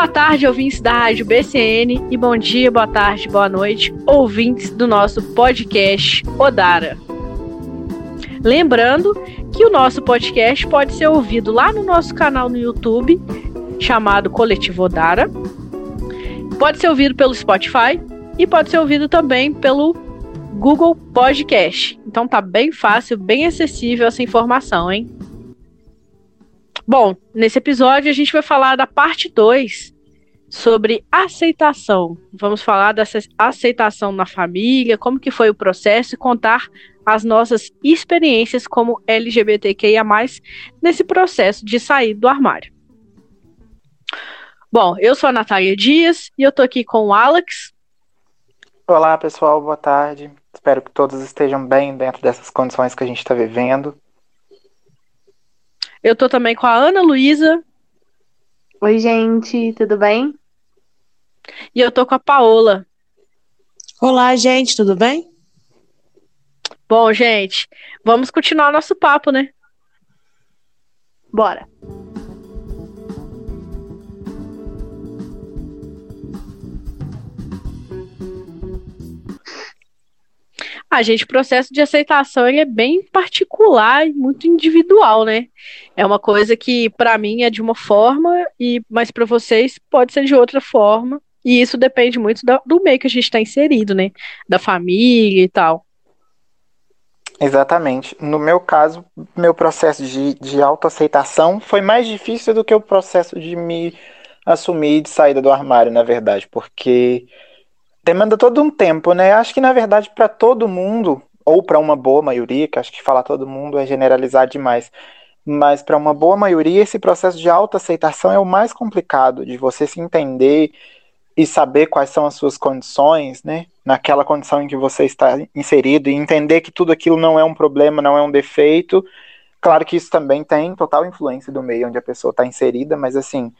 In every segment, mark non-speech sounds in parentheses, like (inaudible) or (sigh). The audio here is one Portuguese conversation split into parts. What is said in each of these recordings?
Boa tarde, ouvintes da Rádio BCN, e bom dia, boa tarde, boa noite, ouvintes do nosso podcast Odara. Lembrando que o nosso podcast pode ser ouvido lá no nosso canal no YouTube, chamado Coletivo Odara. Pode ser ouvido pelo Spotify e pode ser ouvido também pelo Google Podcast. Então tá bem fácil, bem acessível essa informação, hein? Bom, nesse episódio a gente vai falar da parte 2 sobre aceitação. Vamos falar dessa aceitação na família, como que foi o processo e contar as nossas experiências como LGBTQIA+, nesse processo de sair do armário. Bom, eu sou a Natália Dias e eu tô aqui com o Alex. Olá, pessoal, boa tarde. Espero que todos estejam bem dentro dessas condições que a gente está vivendo. Eu tô também com a Ana Luísa. Oi, gente, tudo bem? E eu tô com a Paola. Olá, gente, tudo bem? Bom, gente, vamos continuar nosso papo, né? Bora. Ah, gente, o processo de aceitação ele é bem particular e muito individual, né? É uma coisa que para mim é de uma forma e mas para vocês pode ser de outra forma. E isso depende muito do, do meio que a gente está inserido, né? Da família e tal. Exatamente. No meu caso, meu processo de, de autoaceitação foi mais difícil do que o processo de me assumir de saída do armário, na verdade, porque demanda todo um tempo, né? Acho que na verdade para todo mundo, ou para uma boa maioria, que acho que falar todo mundo é generalizar demais, mas para uma boa maioria esse processo de autoaceitação é o mais complicado, de você se entender e saber quais são as suas condições, né? Naquela condição em que você está inserido e entender que tudo aquilo não é um problema, não é um defeito. Claro que isso também tem total influência do meio onde a pessoa está inserida, mas assim,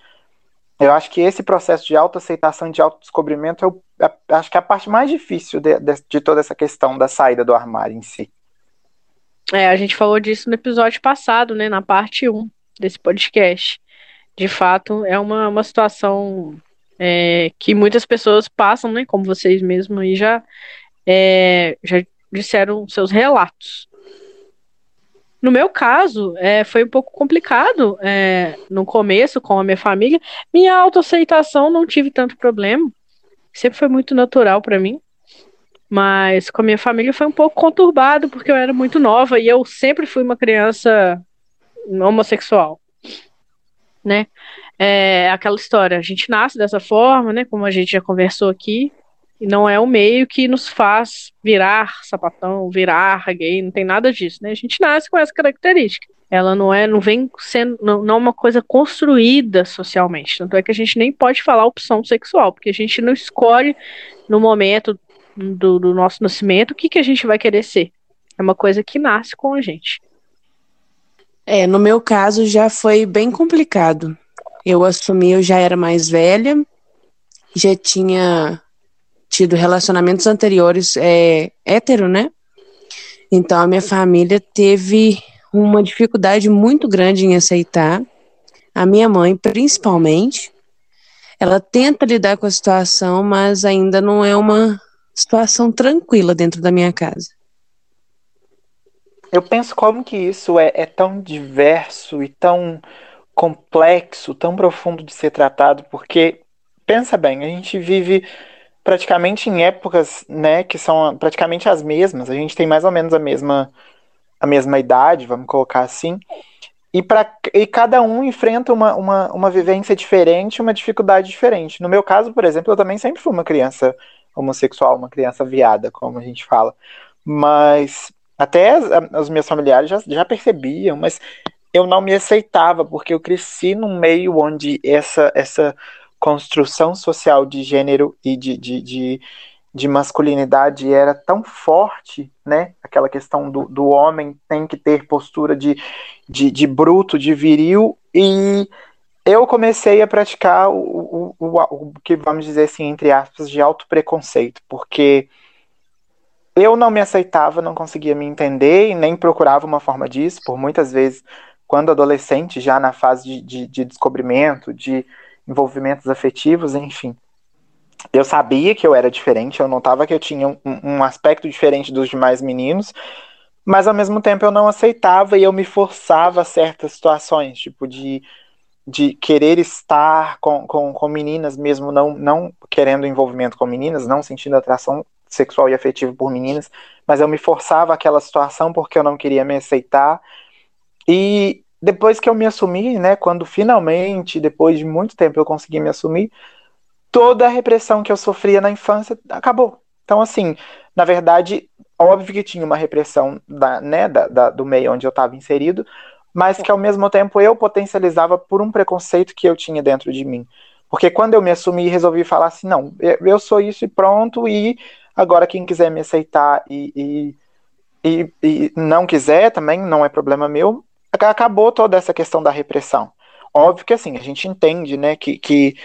eu acho que esse processo de autoaceitação de autodescobrimento eu, acho que é a parte mais difícil de, de, de, toda essa questão da saída do armário em si. É, a gente falou disso no episódio passado, né, na parte 1 desse podcast. De fato, é uma, uma situação é, que muitas pessoas passam, né, como vocês mesmos aí já, é, já disseram seus relatos. No meu caso, é, foi um pouco complicado é, no começo com a minha família. Minha autoaceitação não tive tanto problema. Sempre foi muito natural para mim. Mas com a minha família foi um pouco conturbado, porque eu era muito nova e eu sempre fui uma criança homossexual. Né? É aquela história, a gente nasce dessa forma, né? Como a gente já conversou aqui, e não é o meio que nos faz virar sapatão, virar gay, não tem nada disso, né? A gente nasce com essa característica. Ela não é, não vem sendo, não, é uma coisa construída socialmente. Tanto é que a gente nem pode falar opção sexual, porque a gente não escolhe no momento do, do nosso nascimento o que, que a gente vai querer ser. É uma coisa que nasce com a gente. É, no meu caso já foi bem complicado. Eu assumi, eu já era mais velha, já tinha tido relacionamentos anteriores é, hétero, né? Então a minha família teve uma dificuldade muito grande em aceitar. A minha mãe, principalmente, ela tenta lidar com a situação, mas ainda não é uma situação tranquila dentro da minha casa. Eu penso como que isso é, é tão diverso e tão complexo, tão profundo de ser tratado, porque pensa bem, a gente vive praticamente em épocas, né, que são praticamente as mesmas. A gente tem mais ou menos a mesma a mesma idade, vamos colocar assim. E, pra, e cada um enfrenta uma, uma, uma vivência diferente, uma dificuldade diferente. No meu caso, por exemplo, eu também sempre fui uma criança homossexual, uma criança viada, como a gente fala. Mas até as, os meus familiares já, já percebiam, mas eu não me aceitava, porque eu cresci num meio onde essa, essa construção social de gênero e de, de, de, de, masculinidade era tão forte, né? Aquela questão do, do homem tem que ter postura de, de, de bruto, de viril, e eu comecei a praticar o, o, o, o que vamos dizer assim, entre aspas, de autopreconceito, porque eu não me aceitava, não conseguia me entender e nem procurava uma forma disso, por muitas vezes, quando adolescente, já na fase de, de, de descobrimento, de envolvimentos afetivos, enfim. Eu sabia que eu era diferente, eu notava que eu tinha um, um aspecto diferente dos demais meninos, mas ao mesmo tempo eu não aceitava e eu me forçava a certas situações, tipo de, de querer estar com, com, com meninas, mesmo não, não querendo envolvimento com meninas, não sentindo atração sexual e afetiva por meninas, mas eu me forçava aquela situação porque eu não queria me aceitar. E depois que eu me assumi, né, quando finalmente, depois de muito tempo eu consegui me assumir, toda a repressão que eu sofria na infância acabou. Então, assim, na verdade, óbvio que tinha uma repressão da, né, da, da do meio onde eu estava inserido, mas que ao mesmo tempo eu potencializava por um preconceito que eu tinha dentro de mim. Porque quando eu me assumi resolvi falar assim, não, eu sou isso e pronto, e agora quem quiser me aceitar e, e, e, e não quiser também, não é problema meu, acabou toda essa questão da repressão. Óbvio que assim, a gente entende, né, que, que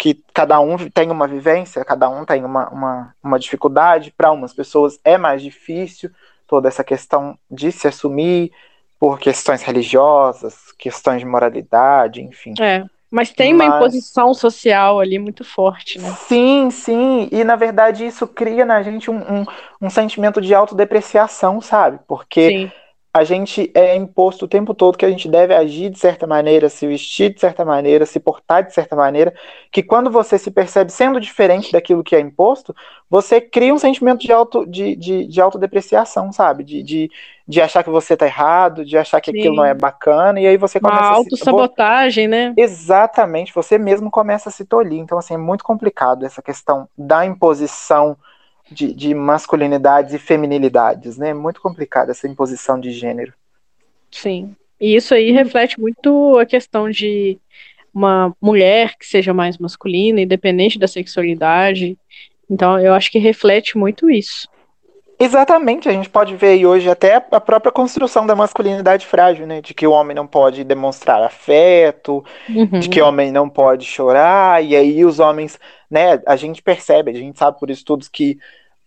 que cada um tem uma vivência, cada um tem uma, uma, uma dificuldade. Para umas pessoas é mais difícil toda essa questão de se assumir por questões religiosas, questões de moralidade, enfim. É, mas tem uma imposição social ali muito forte, né? Sim, sim. E na verdade isso cria na gente um, um, um sentimento de autodepreciação, sabe? Porque sim a gente é imposto o tempo todo que a gente deve agir de certa maneira, se vestir de certa maneira, se portar de certa maneira, que quando você se percebe sendo diferente daquilo que é imposto, você cria um sentimento de, auto, de, de, de autodepreciação, sabe? De, de, de achar que você tá errado, de achar que Sim. aquilo não é bacana, e aí você começa Uma autossabotagem, se... né? Exatamente, você mesmo começa a se tolir. Então, assim, é muito complicado essa questão da imposição de, de masculinidades e feminilidades, né? É muito complicada essa imposição de gênero. Sim. E isso aí reflete muito a questão de uma mulher que seja mais masculina, independente da sexualidade. Então, eu acho que reflete muito isso. Exatamente, a gente pode ver aí hoje até a própria construção da masculinidade frágil, né? De que o homem não pode demonstrar afeto, uhum. de que o homem não pode chorar, e aí os homens, né? A gente percebe, a gente sabe por estudos que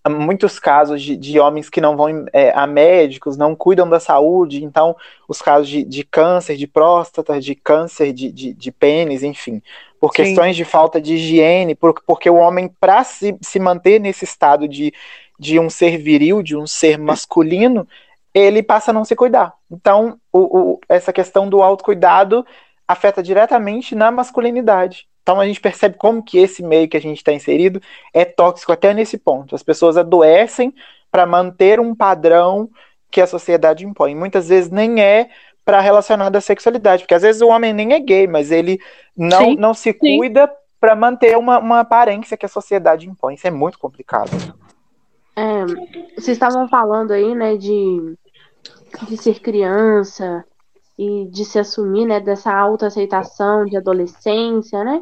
muitos casos de, de homens que não vão é, a médicos, não cuidam da saúde, então os casos de, de câncer de próstata, de câncer de, de, de pênis, enfim, por Sim. questões de falta de higiene, por, porque o homem, para se, se manter nesse estado de, de um ser viril, de um ser masculino, ele passa a não se cuidar. Então, o, o, essa questão do autocuidado afeta diretamente na masculinidade. Então a gente percebe como que esse meio que a gente está inserido é tóxico até nesse ponto. As pessoas adoecem para manter um padrão que a sociedade impõe. Muitas vezes nem é para relacionar à sexualidade, porque às vezes o homem nem é gay, mas ele não, sim, não se sim. cuida para manter uma, uma aparência que a sociedade impõe. Isso é muito complicado. É, vocês estavam falando aí, né, de, de ser criança e de se assumir, né, dessa autoaceitação de adolescência, né?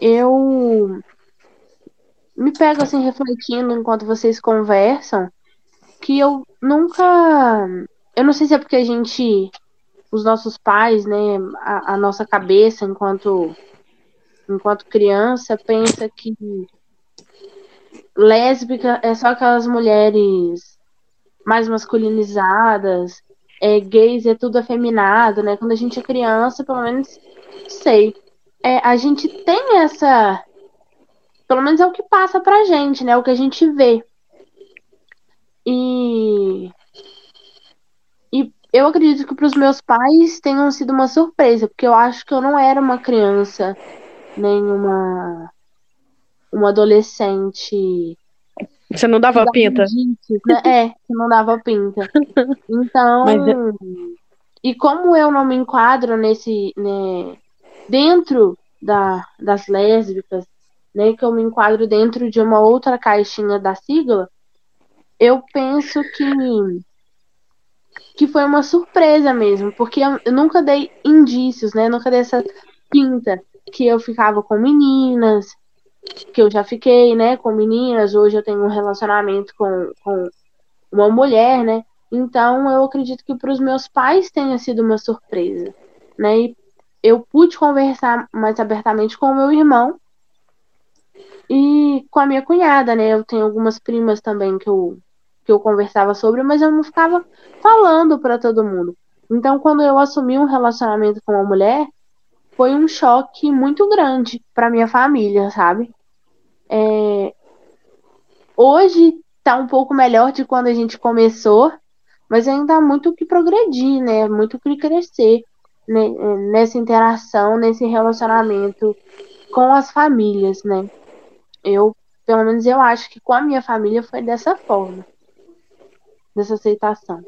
eu me pego assim refletindo enquanto vocês conversam que eu nunca eu não sei se é porque a gente os nossos pais né a, a nossa cabeça enquanto enquanto criança pensa que lésbica é só aquelas mulheres mais masculinizadas é, gays é tudo afeminado né quando a gente é criança pelo menos sei é, a gente tem essa. Pelo menos é o que passa pra gente, né? O que a gente vê. E. E eu acredito que para os meus pais tenham sido uma surpresa, porque eu acho que eu não era uma criança, nem uma, adolescente. Você não dava pinta? né? É, não dava pinta. (laughs) Então. Mas... E como eu não me enquadro nesse. Né, dentro da, das lésbicas, né, que eu me enquadro dentro de uma outra caixinha da sigla, eu penso que que foi uma surpresa mesmo, porque eu nunca dei indícios, né? Nunca dei essa pinta que eu ficava com meninas, que eu já fiquei, né, com meninas, hoje eu tenho um relacionamento com, com uma mulher, né? Então eu acredito que para os meus pais tenha sido uma surpresa, né? E eu pude conversar mais abertamente com o meu irmão e com a minha cunhada, né? Eu tenho algumas primas também que eu, que eu conversava sobre, mas eu não ficava falando para todo mundo. Então, quando eu assumi um relacionamento com uma mulher, foi um choque muito grande para minha família, sabe? É... Hoje tá um pouco melhor de quando a gente começou, mas ainda há muito que progredir, né? Muito que crescer né? nessa interação, nesse relacionamento com as famílias, né? Eu, pelo menos eu acho que com a minha família foi dessa forma, dessa aceitação.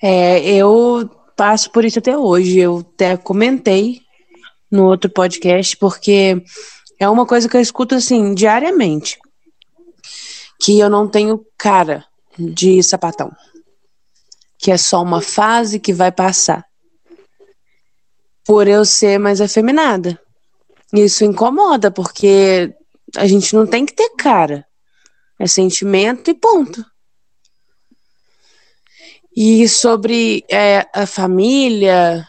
É, eu passo por isso até hoje. Eu até comentei no outro podcast, porque é uma coisa que eu escuto assim diariamente. Que eu não tenho cara de sapatão. Que é só uma fase que vai passar. Por eu ser mais afeminada. Isso incomoda, porque a gente não tem que ter cara. É sentimento e ponto. E sobre é, a família,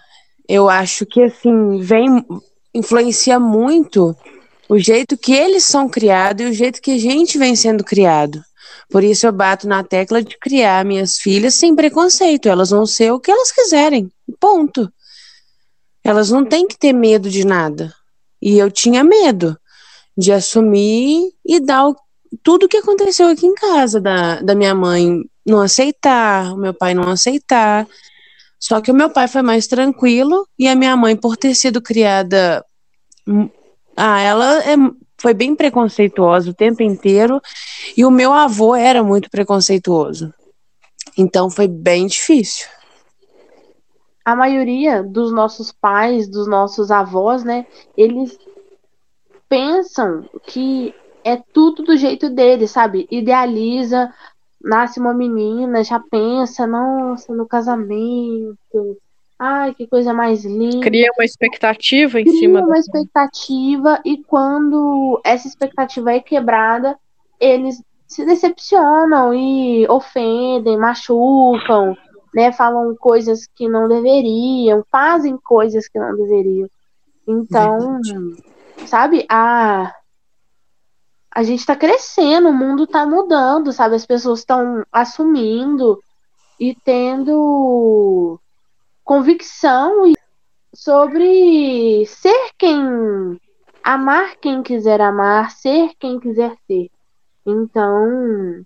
eu acho que assim, vem influencia muito o jeito que eles são criados e o jeito que a gente vem sendo criado. Por isso eu bato na tecla de criar minhas filhas sem preconceito. Elas vão ser o que elas quiserem. Ponto. Elas não têm que ter medo de nada. E eu tinha medo de assumir e dar o, tudo o que aconteceu aqui em casa, da, da minha mãe não aceitar, o meu pai não aceitar. Só que o meu pai foi mais tranquilo e a minha mãe, por ter sido criada. Hum, ah, ela é, foi bem preconceituosa o tempo inteiro e o meu avô era muito preconceituoso. Então foi bem difícil. A maioria dos nossos pais, dos nossos avós, né, eles pensam que é tudo do jeito deles, sabe? Idealiza nasce uma menina, já pensa, nossa, no casamento. Ai, que coisa mais linda. Cria uma expectativa em Cria cima uma expectativa e quando essa expectativa é quebrada, eles se decepcionam e ofendem, machucam, né, falam coisas que não deveriam, fazem coisas que não deveriam. Então, sabe, a a gente está crescendo, o mundo está mudando, sabe? As pessoas estão assumindo e tendo convicção sobre ser quem amar quem quiser amar, ser quem quiser ser. Então,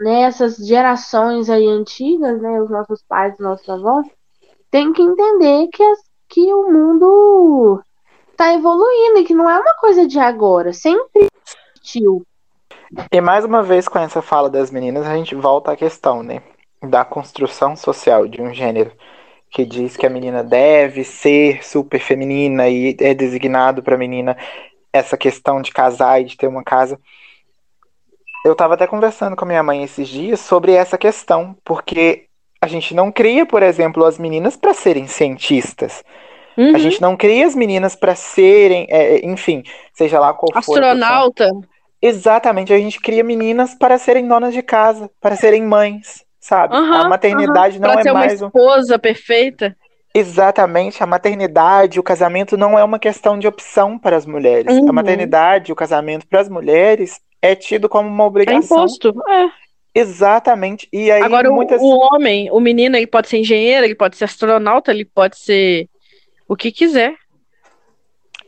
né, gerações aí antigas, né, os nossos pais, os nossos avós, tem que entender que, as, que o mundo está evoluindo e que não é uma coisa de agora. Sempre existiu. E mais uma vez, com essa fala das meninas, a gente volta à questão, né? Da construção social de um gênero que diz que a menina deve ser super feminina e é designado para menina essa questão de casar e de ter uma casa. Eu estava até conversando com a minha mãe esses dias sobre essa questão, porque a gente não cria, por exemplo, as meninas para serem cientistas. Uhum. A gente não cria as meninas para serem, é, enfim, seja lá qual for. Astronauta. Exatamente, a gente cria meninas para serem donas de casa, para serem mães, sabe? Uhum, a maternidade uhum. não pra é ser mais uma esposa um... perfeita. Exatamente, a maternidade, o casamento não é uma questão de opção para as mulheres. Uhum. A maternidade, o casamento para as mulheres é tido como uma obrigação. É imposto, é. Exatamente. E aí Agora muitas... o, o homem, o menino, ele pode ser engenheiro, ele pode ser astronauta, ele pode ser o que quiser.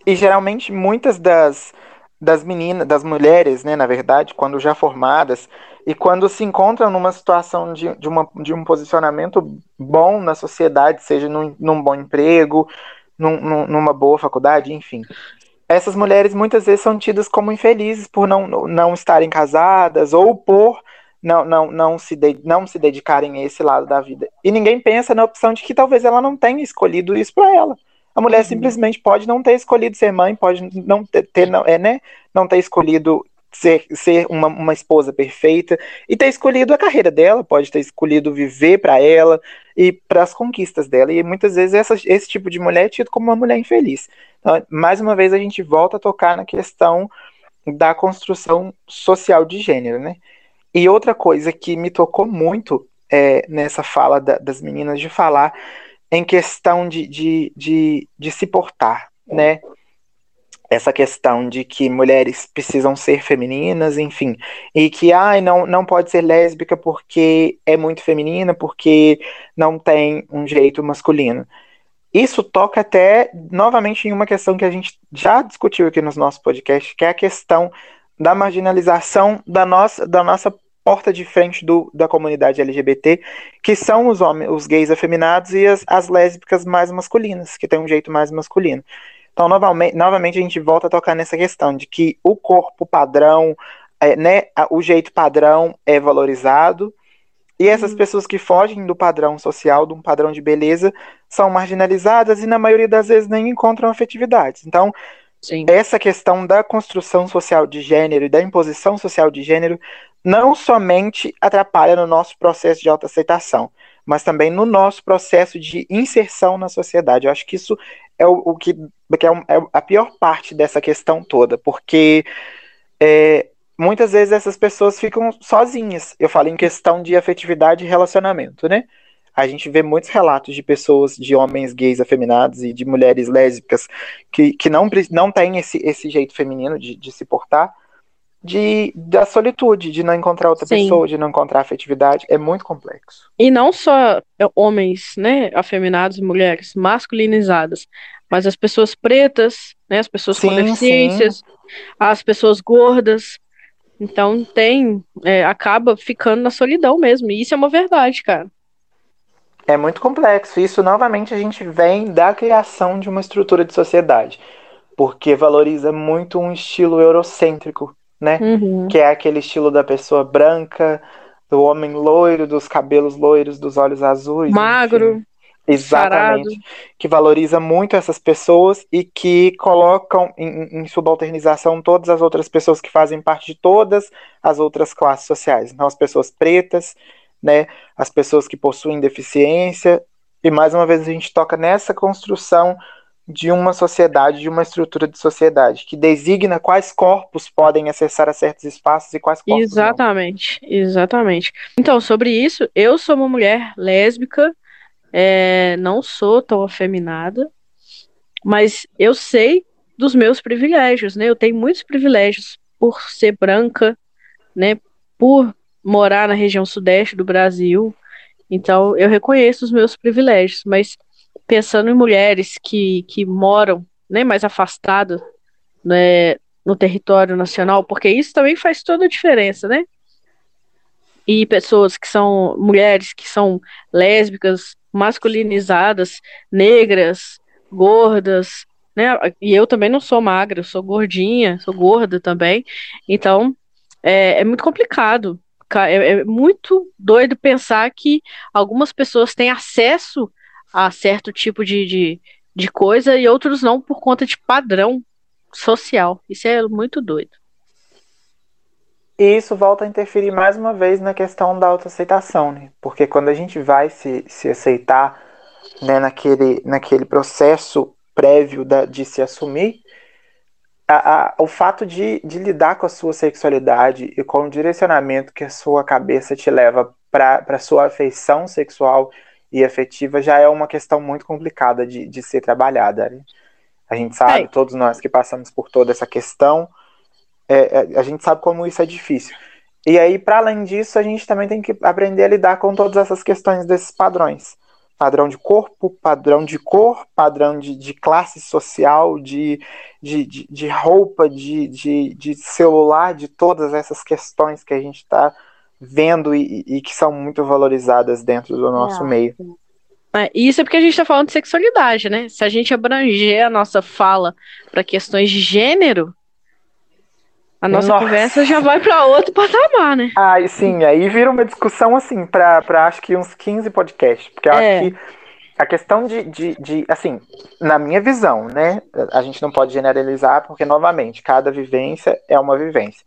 E geralmente muitas das das meninas, das mulheres, né, na verdade, quando já formadas, e quando se encontram numa situação de, de, uma, de um posicionamento bom na sociedade, seja num, num bom emprego, num, numa boa faculdade, enfim. Essas mulheres muitas vezes são tidas como infelizes por não, não estarem casadas ou por não, não, não, se de, não se dedicarem a esse lado da vida. E ninguém pensa na opção de que talvez ela não tenha escolhido isso para ela. A mulher uhum. simplesmente pode não ter escolhido ser mãe, pode não ter, ter não, é, né, não ter escolhido ser, ser uma, uma esposa perfeita e ter escolhido a carreira dela, pode ter escolhido viver para ela e para as conquistas dela. E muitas vezes essa, esse tipo de mulher é tido como uma mulher infeliz. Então, mais uma vez, a gente volta a tocar na questão da construção social de gênero, né? E outra coisa que me tocou muito é, nessa fala da, das meninas de falar em questão de, de, de, de se portar, né? Essa questão de que mulheres precisam ser femininas, enfim, e que ai, não, não pode ser lésbica porque é muito feminina, porque não tem um jeito masculino. isso toca até novamente em uma questão que a gente já discutiu aqui nos nossos podcasts, que é a questão da marginalização da nossa, da nossa porta de frente do, da comunidade LGBT, que são os homens, os gays afeminados e as, as lésbicas mais masculinas, que têm um jeito mais masculino. Então, novamente, novamente a gente volta a tocar nessa questão de que o corpo padrão, é, né, o jeito padrão é valorizado, e essas pessoas que fogem do padrão social, de um padrão de beleza, são marginalizadas e, na maioria das vezes, nem encontram afetividades. Então, Sim. essa questão da construção social de gênero e da imposição social de gênero não somente atrapalha no nosso processo de autoaceitação, mas também no nosso processo de inserção na sociedade. Eu acho que isso é o, o que, que é, é, a pior parte dessa questão toda, porque é, muitas vezes essas pessoas ficam sozinhas. Eu falo em questão de afetividade e relacionamento, né? A gente vê muitos relatos de pessoas, de homens gays afeminados e de mulheres lésbicas que, que não, não têm esse, esse jeito feminino de, de se portar, de, da solitude, de não encontrar outra Sim. pessoa, de não encontrar afetividade. É muito complexo. E não só homens, né, afeminados e mulheres masculinizadas, mas as pessoas pretas, né, as pessoas sim, com deficiências, sim. as pessoas gordas, então tem, é, acaba ficando na solidão mesmo. E isso é uma verdade, cara. É muito complexo. Isso novamente a gente vem da criação de uma estrutura de sociedade, porque valoriza muito um estilo eurocêntrico, né? Uhum. Que é aquele estilo da pessoa branca, do homem loiro, dos cabelos loiros, dos olhos azuis, magro. Enfim. Exatamente. Que valoriza muito essas pessoas e que colocam em, em, subalternização todas as outras pessoas que fazem parte de todas as outras classes sociais. Então, as pessoas pretas, né, as pessoas que possuem deficiência. E mais uma vez a gente toca nessa construção de uma sociedade, de uma estrutura de sociedade, que designa quais corpos podem acessar a certos espaços e quais corpos Exatamente, não. exatamente. Então, sobre isso, eu sou uma mulher lésbica, é, não sou tão afeminada, mas eu sei dos meus privilégios, né? Eu tenho muitos privilégios por ser branca, né? Por morar na região sudeste do Brasil. Então, eu reconheço os meus privilégios, mas pensando em mulheres que, que moram né, mais afastadas né, no território nacional, porque isso também faz toda a diferença, né? E pessoas que são mulheres que são lésbicas, masculinizadas, negras, gordas, né? E eu também não sou magra, eu sou gordinha, sou gorda também. Então, é, é muito complicado. É, é muito doido pensar que algumas pessoas têm acesso a certo tipo de, de, de coisa e outros não por conta de padrão social. Isso é muito doido. E isso volta a interferir mais uma vez na questão da autoaceitação, né? Porque quando a gente vai se, se aceitar né, naquele, naquele processo prévio da, de se assumir, a, a, o fato de, de lidar com a sua sexualidade e com o direcionamento que a sua cabeça te leva para a sua afeição sexual e afetiva já é uma questão muito complicada de, de ser trabalhada. Né? A gente sabe, é. todos nós que passamos por toda essa questão, é, é, a gente sabe como isso é difícil. E aí, para além disso, a gente também tem que aprender a lidar com todas essas questões desses padrões. Padrão de corpo, padrão de cor, padrão de, de classe social, de, de, de, de roupa, de, de, de celular, de todas essas questões que a gente está vendo e, e, que são muito valorizadas dentro do nosso é. meio. É, isso é porque a gente está falando de sexualidade, né? Se a gente abranger a nossa fala para questões de gênero, a nossa, nossa. conversa já vai para outro patamar, né? Ah, sim, aí vira uma discussão assim, para acho que uns 15 podcasts. Porque eu é. acho que a questão de, de, de, assim, na minha visão, né? A gente não pode generalizar, porque, novamente, cada vivência é uma vivência.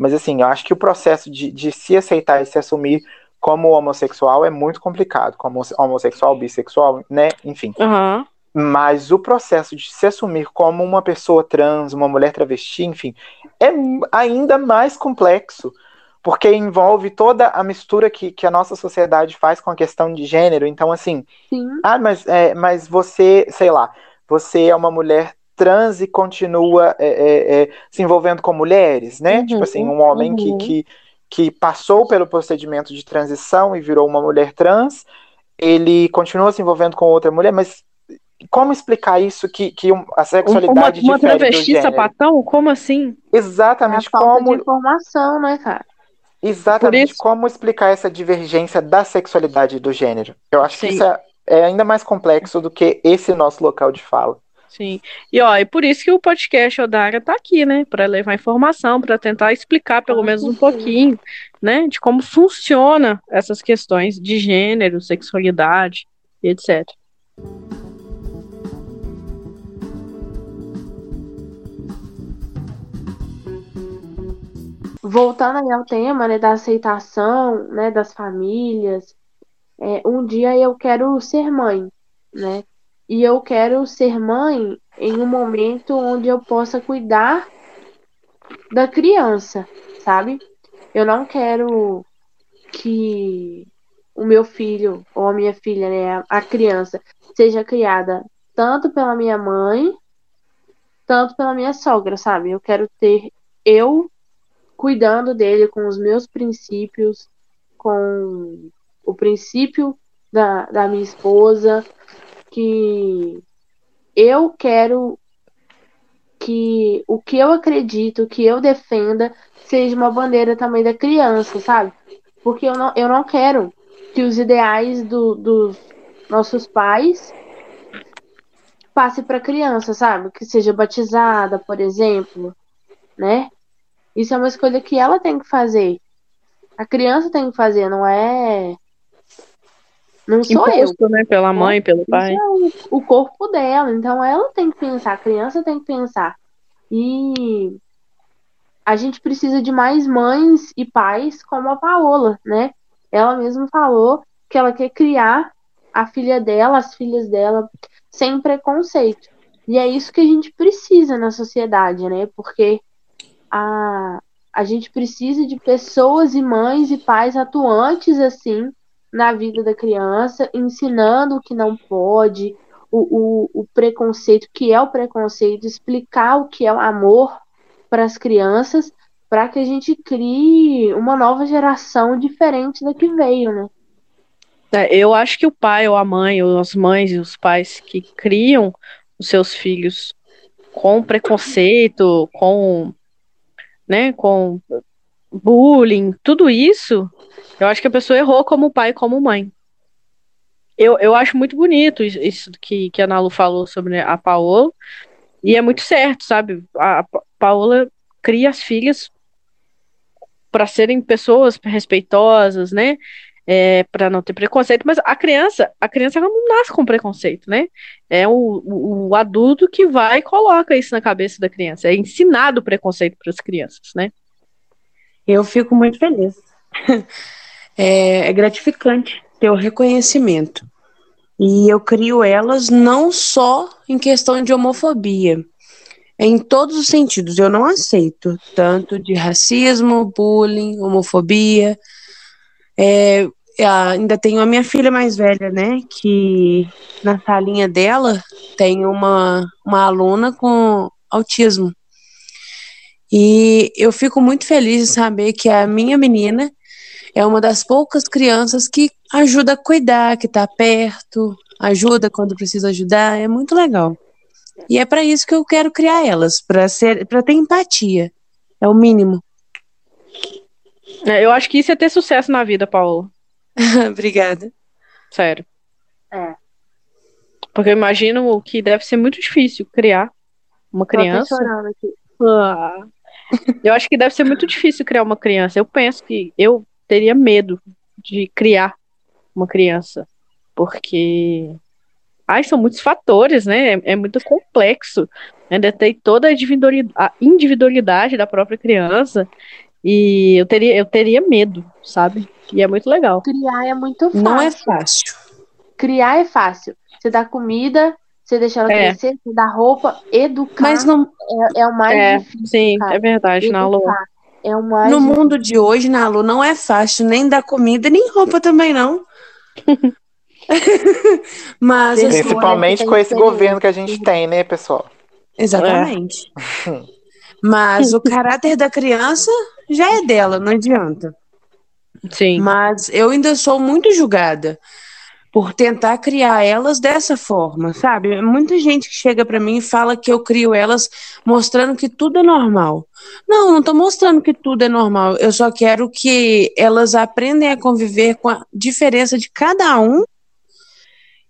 Mas, assim, eu acho que o processo de, de se aceitar e se assumir como homossexual é muito complicado. Como homossexual, bissexual, né? Enfim. Uhum. Mas o processo de se assumir como uma pessoa trans, uma mulher travesti, enfim, é ainda mais complexo, porque envolve toda a mistura que, que a nossa sociedade faz com a questão de gênero. Então, assim, Sim. ah, mas, é, mas você, sei lá, você é uma mulher trans e continua é, é, é se envolvendo com mulheres, né? Uhum, tipo assim, um homem uhum. que, que, que passou pelo procedimento de transição e virou uma mulher trans, ele continua se envolvendo com outra mulher, mas como explicar isso que, que a sexualidade uma, uma difere travesti do gênero? sapatão? Como assim? Exatamente, é a falta como de informação, né, cara? exatamente isso- como explicar essa divergência da sexualidade e do gênero. Eu acho que Sim. isso é, é ainda mais complexo do que esse nosso local de fala. Sim. E ó, e por isso que o podcast Odara tá aqui, né? Para levar informação, para tentar explicar pelo Com menos um pouquinho, né, de como funciona essas questões de gênero, sexualidade e etc. Voltando aí ao tema, né, da aceitação, né, das famílias, é, um dia eu quero ser mãe, né? E eu quero ser mãe em um momento onde eu possa cuidar da criança, sabe? Eu não quero que o meu filho ou a minha filha, né, a- criança, seja criada tanto pela minha mãe, tanto pela minha sogra, sabe? Eu quero ter eu cuidando dele com os meus princípios, com o princípio da, da minha esposa, que eu quero que o que eu acredito, que eu defenda, seja uma bandeira também da criança, sabe? Porque eu não, eu não quero que os ideais do, dos nossos pais passe para criança, sabe? Que seja batizada, por exemplo, né? Isso é uma escolha que ela tem que fazer. A criança tem que fazer, não é. Não sou eu. Imposto, né, pela mãe, pelo pai. É o, o corpo dela. Então ela tem que pensar, a criança tem que pensar. E a gente precisa de mais mães e pais como a Paola, né? Ela mesma falou que ela quer criar a filha dela, as filhas dela, sem preconceito. E é isso que a gente precisa na sociedade, né? Porque a, a gente precisa de pessoas e mães e pais atuantes assim na vida da criança, ensinando o que não pode, o, o, o preconceito, que é o preconceito, explicar o que é o amor para as crianças, para que a gente crie uma nova geração diferente da que veio, né? É, eu acho que o pai ou a mãe, ou as mães e os pais que criam os seus filhos com preconceito, com, né, com bullying, tudo isso, eu acho que a pessoa errou como pai e como mãe. Eu, eu acho muito bonito isso- que, que a Nalu falou sobre a Paola, e é muito certo, sabe? A, a Pa- Paola cria as filhas para serem pessoas respeitosas, né? É, para não ter preconceito, mas a criança, a criança não nasce com preconceito, né? É o, o, o adulto que vai e coloca isso na cabeça da criança. É ensinado o preconceito para as crianças, né? Eu fico muito feliz. (laughs) É, é gratificante ter o reconhecimento. E eu crio elas não só em questão de homofobia, em todos os sentidos. Eu não aceito tanto de racismo, bullying, homofobia. É, ainda tenho a minha filha mais velha, né? Que na salinha dela tem uma, uma aluna com autismo. E eu fico muito feliz de saber que a minha menina é uma das poucas crianças que ajuda a cuidar, que está perto, ajuda quando precisa ajudar. É muito legal. E é para isso que eu quero criar elas, para ser, para ter empatia. É o mínimo. É, Eu acho que isso é ter sucesso na vida, Paulo. (laughs) Obrigada. Sério. É. Porque eu imagino que deve ser muito difícil criar uma Tô até criança. chorando aqui. Ah. Eu acho que deve ser muito difícil criar uma criança. Eu penso que eu teria medo de criar uma criança. Porque. Ai, são muitos fatores, né? É, é muito complexo. Ainda tem toda a individualidade da própria criança. E eu teria, eu teria medo, sabe? E é muito legal. Criar é muito fácil. Não é fácil. Criar é fácil. Você dá comida, você deixa ela É. crescer, você dá roupa, educar Mas no, é, é o mais É, difícil. sim, cara. é verdade, na Lu. Educar é o mais no difícil. mundo de hoje, Nalu, não é fácil nem dar comida, nem roupa também, não. (laughs) Mas Sim. assim, Principalmente com esse governo que a gente tem, né, pessoal? Exatamente. (laughs) Mas o caráter da criança já é dela, não adianta. Sim. Mas eu ainda sou muito julgada. Por tentar criar elas dessa forma, sabe? Muita gente que chega para mim e fala que eu crio elas mostrando que tudo é normal. Não, não estou mostrando que tudo é normal. Eu só quero que elas aprendam a conviver com a diferença de cada um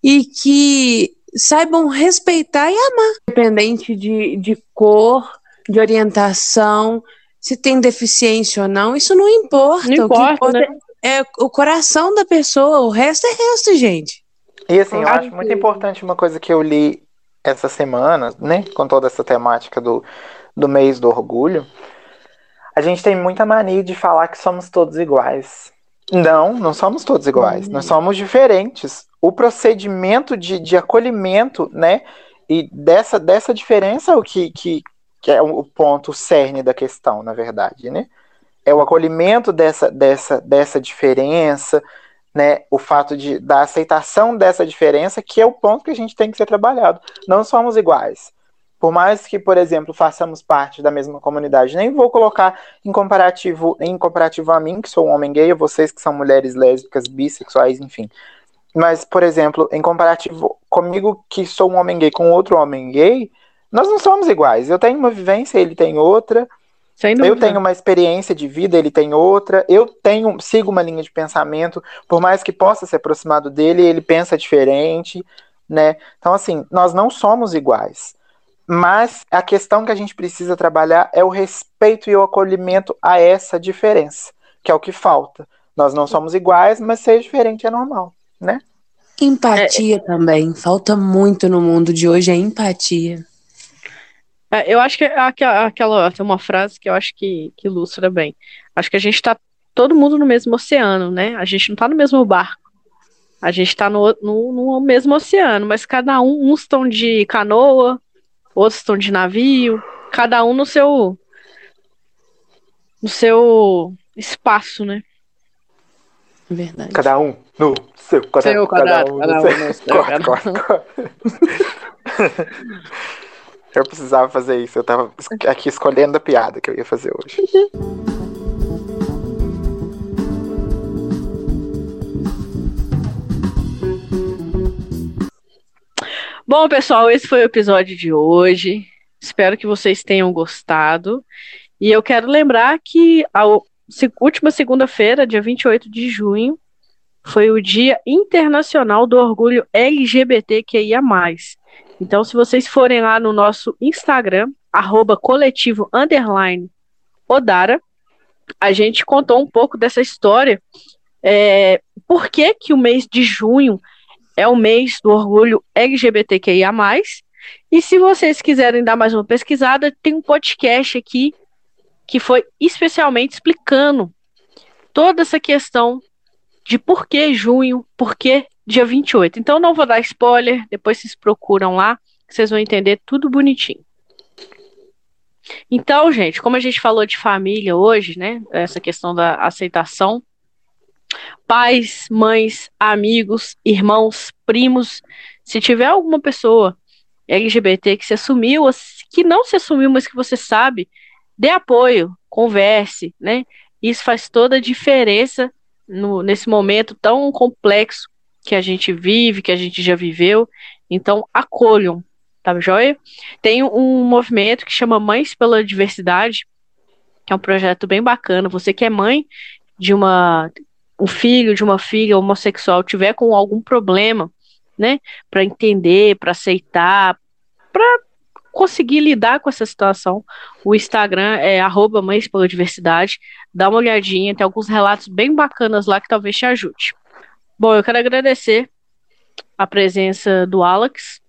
e que saibam respeitar e amar, independente de, de cor, de orientação, se tem deficiência ou não, isso não importa. Não importa, o que importa né? É o coração da pessoa, o resto é resto, gente. E assim, eu acho muito importante uma coisa que eu li essa semana, né, com toda essa temática do, do mês do orgulho. A gente tem muita mania de falar que somos todos iguais. Não, não somos todos iguais, nós somos diferentes. O procedimento de, de acolhimento, né, e dessa, dessa diferença é o que, que, que é o ponto cerne da questão, na verdade, né? É o acolhimento dessa, dessa, dessa diferença, né? O fato de, da aceitação dessa diferença, que é o ponto que a gente tem que ser trabalhado. Não somos iguais. Por mais que, por exemplo, façamos parte da mesma comunidade, nem vou colocar em comparativo, em comparativo a mim, que sou um homem gay, ou vocês que são mulheres lésbicas, bissexuais, enfim. Mas, por exemplo, em comparativo comigo, que sou um homem gay, com outro homem gay, nós não somos iguais. Eu tenho uma vivência, ele tem outra. Eu tenho uma experiência de vida, ele tem outra. Eu tenho, sigo uma linha de pensamento, por mais que possa se aproximado dele, ele pensa diferente, né? Então, assim, nós não somos iguais. Mas a questão que a gente precisa trabalhar é o respeito e o acolhimento a essa diferença, que é o que falta. Nós não somos iguais, mas ser diferente é normal, né? Empatia é... também. Falta muito no mundo de hoje, é empatia. É, eu acho que aquela, aquela tem uma frase que eu acho que, que ilustra bem. Acho que a gente está todo mundo no mesmo oceano, né? A gente não está no mesmo barco. A gente está no, no, no, mesmo oceano, mas cada um, uns estão de canoa, outros estão de navio, cada um no seu no seu espaço, né? Verdade. Cada um no seu quadrado. Seu quadrado cada um, cada um no seu, (laughs) quadrado. (laughs) Eu precisava fazer isso. Eu tava aqui escolhendo a piada que eu ia fazer hoje. (laughs) Bom, pessoal, esse foi o episódio de hoje. Espero que vocês tenham gostado. E eu quero lembrar que a última segunda-feira, dia 28 de junho, foi o Dia Internacional do Orgulho LGBTQIA. Então, se vocês forem lá no nosso Instagram, arroba coletivo underline Odara, a gente contou um pouco dessa história. É, por que, que o mês de junho é o mês do orgulho LGBTQIA. E se vocês quiserem dar mais uma pesquisada, tem um podcast aqui que foi especialmente explicando toda essa questão de por que junho, por que dia 28. Então não vou dar spoiler, depois vocês procuram lá, vocês vão entender tudo bonitinho. Então, gente, como a gente falou de família hoje, né? Essa questão da aceitação. Pais, mães, amigos, irmãos, primos, se tiver alguma pessoa LGBT que se assumiu, que não se assumiu, mas que você sabe, dê apoio, converse, né? Isso faz toda a diferença no, nesse momento tão complexo que a gente vive, que a gente já viveu. Então, acolham, tá joia? Tem um movimento que chama Mães pela Diversidade, que é um projeto bem bacana. Você que é mãe de uma um filho, de uma filha homossexual tiver com algum problema, né, para entender, para aceitar, para conseguir lidar com essa situação, o Instagram é arroba Mães pela Diversidade. Dá uma olhadinha, tem alguns relatos bem bacanas lá que talvez te ajude. Bom, eu quero agradecer a presença do Alex.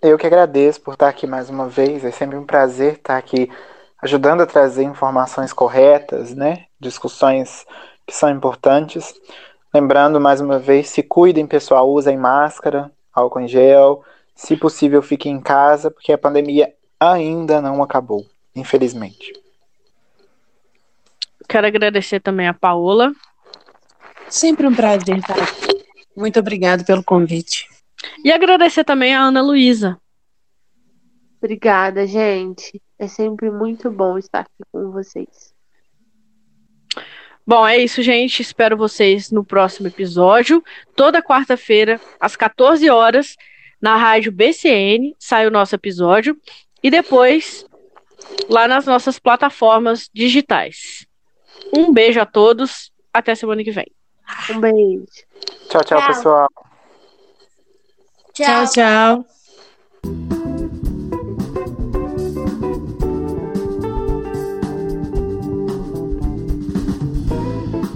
Eu que agradeço por estar aqui mais uma vez. É sempre um prazer estar aqui ajudando a trazer informações corretas, né? Discussões que são importantes. Lembrando mais uma vez, se cuidem, pessoal, usem máscara, álcool em gel. Se possível, fiquem em casa, porque a pandemia ainda não acabou, infelizmente. Quero agradecer também a Paola Sempre um prazer estar aqui. Muito obrigado pelo convite. E agradecer também a Ana Luísa. Obrigada, gente. É sempre muito bom estar aqui com vocês. Bom, é isso, gente. Espero vocês no próximo episódio. Toda quarta-feira, às 14 horas, na rádio BCN, sai o nosso episódio. E depois, lá nas nossas plataformas digitais. Um beijo a todos. Até semana que vem. Um beijo. tchau, tchau. tchau. pessoal. Tchau, tchau. tchau.